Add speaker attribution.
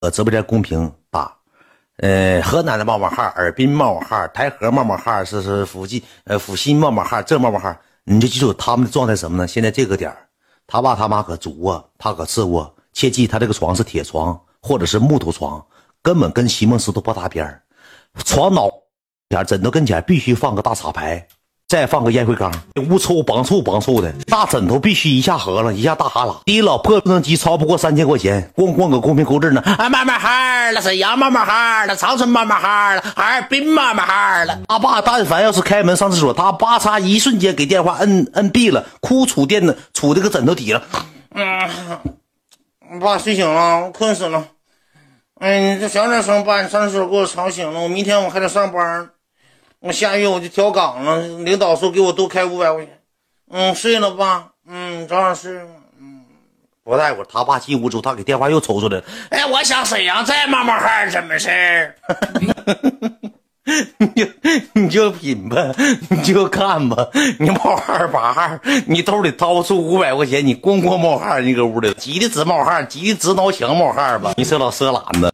Speaker 1: 呃直播间公屏打，呃，河南的冒冒号，尔滨冒冒号，台河冒冒号，是是附近呃阜新冒冒号，这冒冒号，你就记住他们的状态什么呢？现在这个点儿他爸他妈搁主卧，他搁次卧，切记他这个床是铁床或者是木头床，根本跟席梦思都不搭边儿床脑前枕头跟前必须放个大插排。再放个烟灰缸，屋臭梆臭梆臭的，大枕头必须一下合了，一下大哈喇。第一老破智能机超不过三千块钱，咣咣搁公屏勾字呢。啊，慢慢哈了，沈阳慢慢哈了，长春慢慢哈了，哈尔滨慢慢哈了。他爸但凡要是开门上厕所，他叭嚓一瞬间给电话摁摁闭了，哭杵垫子杵这个枕头底了。
Speaker 2: 嗯，我爸睡醒了，我困死了。哎，你这小点声，爸，你上厕所给我吵醒了。我明天我还得上班。我下月我就调岗了，领导说给我多开五百块钱。嗯，睡了吧？嗯，早点睡。嗯，
Speaker 1: 不大会，他爸进屋之后，他给电话又抽出来了。
Speaker 2: 哎，我想沈阳再冒冒汗，怎么事儿？
Speaker 1: 你就你就品吧，你就看吧。你冒汗拔汗，你兜里掏出五百块钱，你咣咣冒汗，你搁屋里急的直冒汗，急的直挠墙冒汗吧。你是老色懒子。